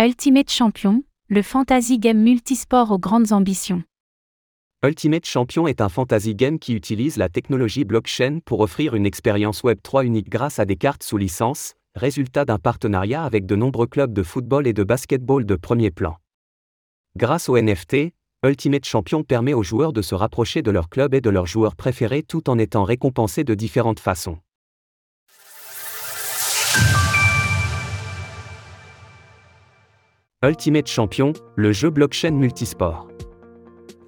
Ultimate Champion, le fantasy game multisport aux grandes ambitions. Ultimate Champion est un fantasy game qui utilise la technologie blockchain pour offrir une expérience Web3 unique grâce à des cartes sous licence, résultat d'un partenariat avec de nombreux clubs de football et de basketball de premier plan. Grâce au NFT, Ultimate Champion permet aux joueurs de se rapprocher de leur club et de leurs joueurs préférés tout en étant récompensés de différentes façons. Ultimate Champion, le jeu blockchain multisport.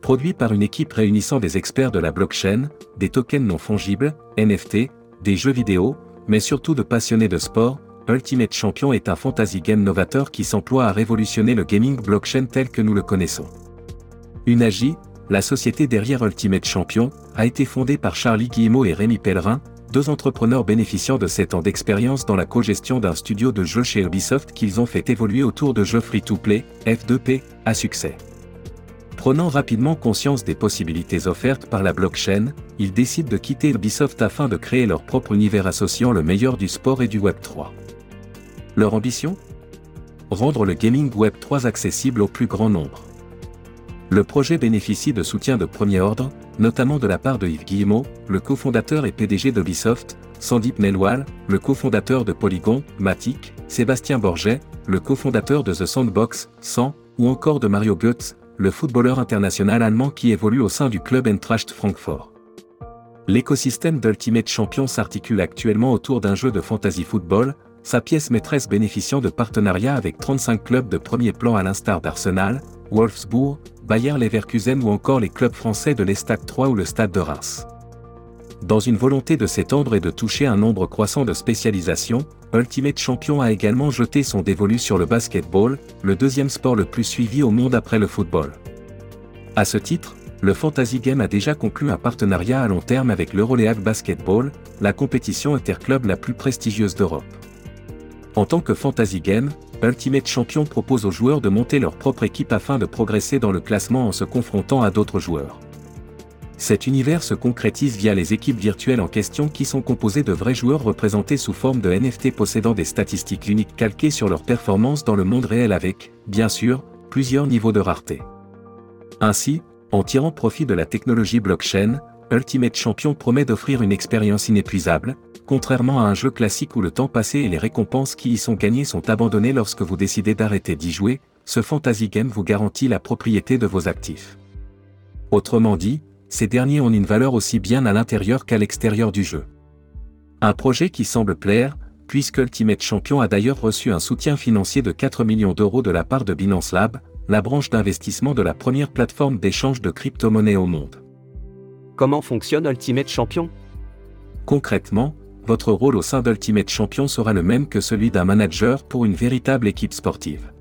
Produit par une équipe réunissant des experts de la blockchain, des tokens non fongibles, NFT, des jeux vidéo, mais surtout de passionnés de sport, Ultimate Champion est un fantasy game novateur qui s'emploie à révolutionner le gaming blockchain tel que nous le connaissons. Unagi, la société derrière Ultimate Champion, a été fondée par Charlie Guillemot et Rémi Pellerin, deux entrepreneurs bénéficiant de 7 ans d'expérience dans la co-gestion d'un studio de jeux chez Ubisoft qu'ils ont fait évoluer autour de jeux free-to-play, F2P, à succès. Prenant rapidement conscience des possibilités offertes par la blockchain, ils décident de quitter Ubisoft afin de créer leur propre univers associant le meilleur du sport et du Web3. Leur ambition? Rendre le gaming Web3 accessible au plus grand nombre. Le projet bénéficie de soutien de premier ordre, notamment de la part de Yves Guillemot, le cofondateur et PDG d'Ubisoft, Sandip Nelwal, le cofondateur de Polygon, Matic, Sébastien Borget, le cofondateur de The Sandbox, 100, ou encore de Mario Götz, le footballeur international allemand qui évolue au sein du club Eintracht Francfort. L'écosystème d'Ultimate Champion s'articule actuellement autour d'un jeu de fantasy football, sa pièce maîtresse bénéficiant de partenariats avec 35 clubs de premier plan à l'instar d'Arsenal, Wolfsburg, Bayer Leverkusen ou encore les clubs français de l'Estade 3 ou le Stade de Reims. Dans une volonté de s'étendre et de toucher un nombre croissant de spécialisations, Ultimate Champion a également jeté son dévolu sur le basketball, le deuxième sport le plus suivi au monde après le football. À ce titre, le Fantasy Game a déjà conclu un partenariat à long terme avec l'Euroleague Basketball, la compétition interclub la plus prestigieuse d'Europe. En tant que Fantasy Game, Ultimate Champion propose aux joueurs de monter leur propre équipe afin de progresser dans le classement en se confrontant à d'autres joueurs. Cet univers se concrétise via les équipes virtuelles en question qui sont composées de vrais joueurs représentés sous forme de NFT possédant des statistiques uniques calquées sur leur performance dans le monde réel avec, bien sûr, plusieurs niveaux de rareté. Ainsi, en tirant profit de la technologie blockchain, Ultimate Champion promet d'offrir une expérience inépuisable, contrairement à un jeu classique où le temps passé et les récompenses qui y sont gagnées sont abandonnées lorsque vous décidez d'arrêter d'y jouer, ce fantasy game vous garantit la propriété de vos actifs. Autrement dit, ces derniers ont une valeur aussi bien à l'intérieur qu'à l'extérieur du jeu. Un projet qui semble plaire, puisque Ultimate Champion a d'ailleurs reçu un soutien financier de 4 millions d'euros de la part de Binance Lab, la branche d'investissement de la première plateforme d'échange de crypto-monnaies au monde. Comment fonctionne Ultimate Champion? Concrètement, votre rôle au sein d'Ultimate Champion sera le même que celui d'un manager pour une véritable équipe sportive.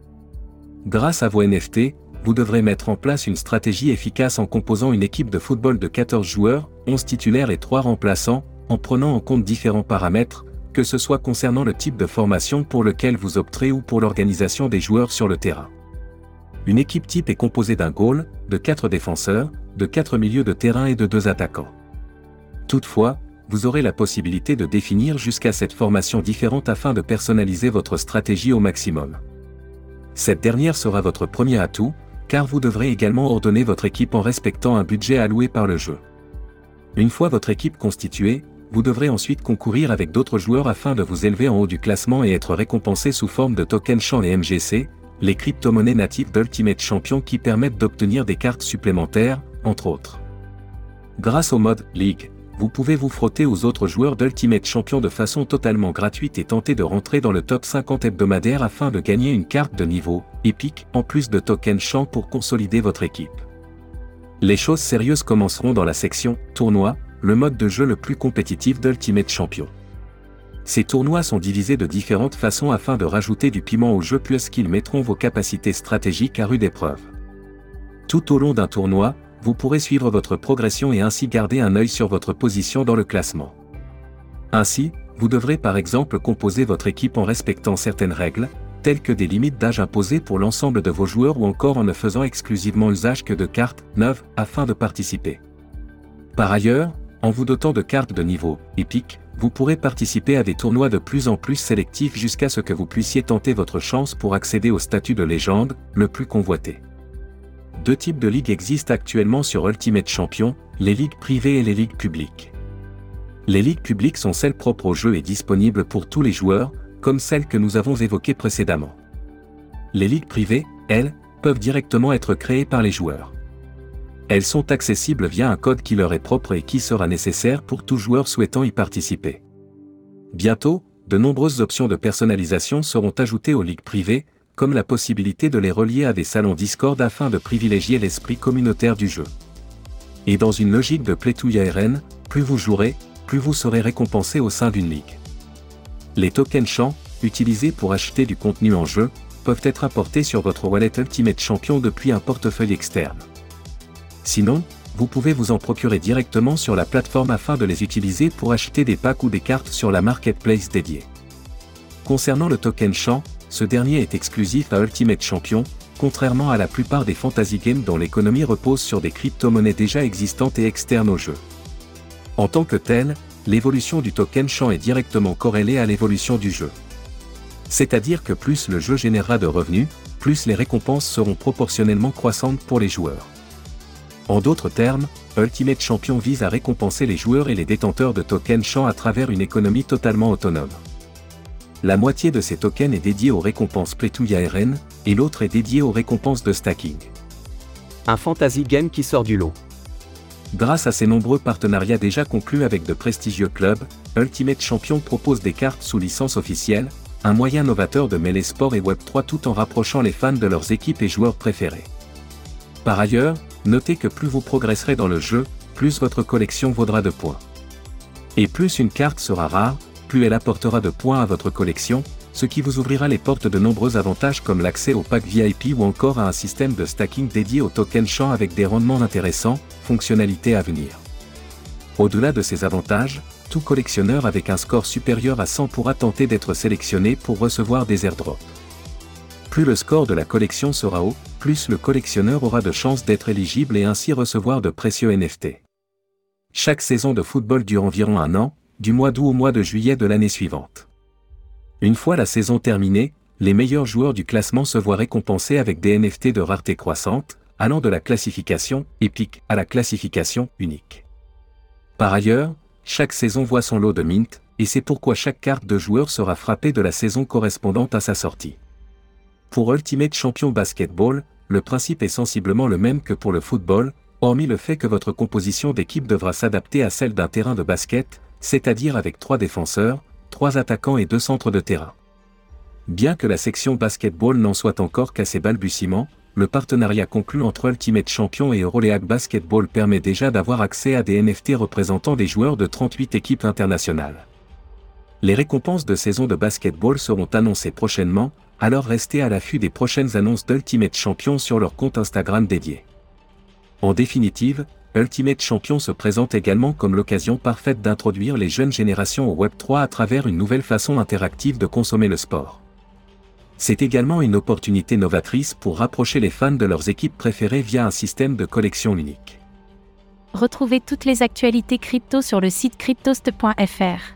Grâce à vos NFT, vous devrez mettre en place une stratégie efficace en composant une équipe de football de 14 joueurs, 11 titulaires et 3 remplaçants, en prenant en compte différents paramètres, que ce soit concernant le type de formation pour lequel vous opterez ou pour l'organisation des joueurs sur le terrain. Une équipe type est composée d'un goal, de 4 défenseurs, de 4 milieux de terrain et de 2 attaquants. Toutefois, vous aurez la possibilité de définir jusqu'à cette formation différente afin de personnaliser votre stratégie au maximum. Cette dernière sera votre premier atout, car vous devrez également ordonner votre équipe en respectant un budget alloué par le jeu. Une fois votre équipe constituée, vous devrez ensuite concourir avec d'autres joueurs afin de vous élever en haut du classement et être récompensé sous forme de tokens champ et MGC, les crypto-monnaies natives d'Ultimate Champion qui permettent d'obtenir des cartes supplémentaires, entre autres. Grâce au mode League, vous pouvez vous frotter aux autres joueurs d'Ultimate Champion de façon totalement gratuite et tenter de rentrer dans le top 50 hebdomadaire afin de gagner une carte de niveau épique en plus de tokens champ pour consolider votre équipe. Les choses sérieuses commenceront dans la section Tournoi, le mode de jeu le plus compétitif d'Ultimate Champion. Ces tournois sont divisés de différentes façons afin de rajouter du piment au jeu puisqu'ils mettront vos capacités stratégiques à rude épreuve. Tout au long d'un tournoi, vous pourrez suivre votre progression et ainsi garder un œil sur votre position dans le classement. Ainsi, vous devrez par exemple composer votre équipe en respectant certaines règles, telles que des limites d'âge imposées pour l'ensemble de vos joueurs ou encore en ne faisant exclusivement usage que de cartes neuves afin de participer. Par ailleurs, en vous dotant de cartes de niveau épique, vous pourrez participer à des tournois de plus en plus sélectifs jusqu'à ce que vous puissiez tenter votre chance pour accéder au statut de légende, le plus convoité. Deux types de ligues existent actuellement sur Ultimate Champion, les ligues privées et les ligues publiques. Les ligues publiques sont celles propres au jeu et disponibles pour tous les joueurs, comme celles que nous avons évoquées précédemment. Les ligues privées, elles, peuvent directement être créées par les joueurs. Elles sont accessibles via un code qui leur est propre et qui sera nécessaire pour tout joueur souhaitant y participer. Bientôt, de nombreuses options de personnalisation seront ajoutées aux ligues privées, comme la possibilité de les relier à des salons Discord afin de privilégier l'esprit communautaire du jeu. Et dans une logique de to RN, plus vous jouerez, plus vous serez récompensé au sein d'une ligue. Les tokens champs, utilisés pour acheter du contenu en jeu, peuvent être apportés sur votre wallet Ultimate Champion depuis un portefeuille externe. Sinon, vous pouvez vous en procurer directement sur la plateforme afin de les utiliser pour acheter des packs ou des cartes sur la marketplace dédiée. Concernant le token champ, ce dernier est exclusif à Ultimate Champion, contrairement à la plupart des fantasy games dont l'économie repose sur des crypto-monnaies déjà existantes et externes au jeu. En tant que tel, l'évolution du token champ est directement corrélée à l'évolution du jeu. C'est-à-dire que plus le jeu générera de revenus, plus les récompenses seront proportionnellement croissantes pour les joueurs. En d'autres termes, Ultimate Champion vise à récompenser les joueurs et les détenteurs de tokens champs à travers une économie totalement autonome. La moitié de ces tokens est dédiée aux récompenses Pletouya RN, et l'autre est dédiée aux récompenses de stacking. Un fantasy game qui sort du lot. Grâce à ses nombreux partenariats déjà conclus avec de prestigieux clubs, Ultimate Champion propose des cartes sous licence officielle, un moyen novateur de mêler sport et Web3 tout en rapprochant les fans de leurs équipes et joueurs préférés. Par ailleurs, notez que plus vous progresserez dans le jeu, plus votre collection vaudra de points. Et plus une carte sera rare, plus elle apportera de points à votre collection, ce qui vous ouvrira les portes de nombreux avantages comme l'accès au pack VIP ou encore à un système de stacking dédié aux tokens champs avec des rendements intéressants, fonctionnalités à venir. Au-delà de ces avantages, tout collectionneur avec un score supérieur à 100 pourra tenter d'être sélectionné pour recevoir des airdrops. Plus le score de la collection sera haut, plus le collectionneur aura de chances d'être éligible et ainsi recevoir de précieux NFT. Chaque saison de football dure environ un an, du mois d'août au mois de juillet de l'année suivante. Une fois la saison terminée, les meilleurs joueurs du classement se voient récompensés avec des NFT de rareté croissante, allant de la classification épique à la classification unique. Par ailleurs, chaque saison voit son lot de mint, et c'est pourquoi chaque carte de joueur sera frappée de la saison correspondante à sa sortie. Pour Ultimate Champion Basketball, le principe est sensiblement le même que pour le football, hormis le fait que votre composition d'équipe devra s'adapter à celle d'un terrain de basket, c'est-à-dire avec trois défenseurs, trois attaquants et deux centres de terrain. Bien que la section basketball n'en soit encore qu'à ses balbutiements, le partenariat conclu entre Ultimate Champion et Euroleague Basketball permet déjà d'avoir accès à des NFT représentant des joueurs de 38 équipes internationales. Les récompenses de saison de basketball seront annoncées prochainement, alors restez à l'affût des prochaines annonces d'Ultimate Champion sur leur compte Instagram dédié. En définitive, Ultimate Champion se présente également comme l'occasion parfaite d'introduire les jeunes générations au Web3 à travers une nouvelle façon interactive de consommer le sport. C'est également une opportunité novatrice pour rapprocher les fans de leurs équipes préférées via un système de collection unique. Retrouvez toutes les actualités crypto sur le site cryptost.fr.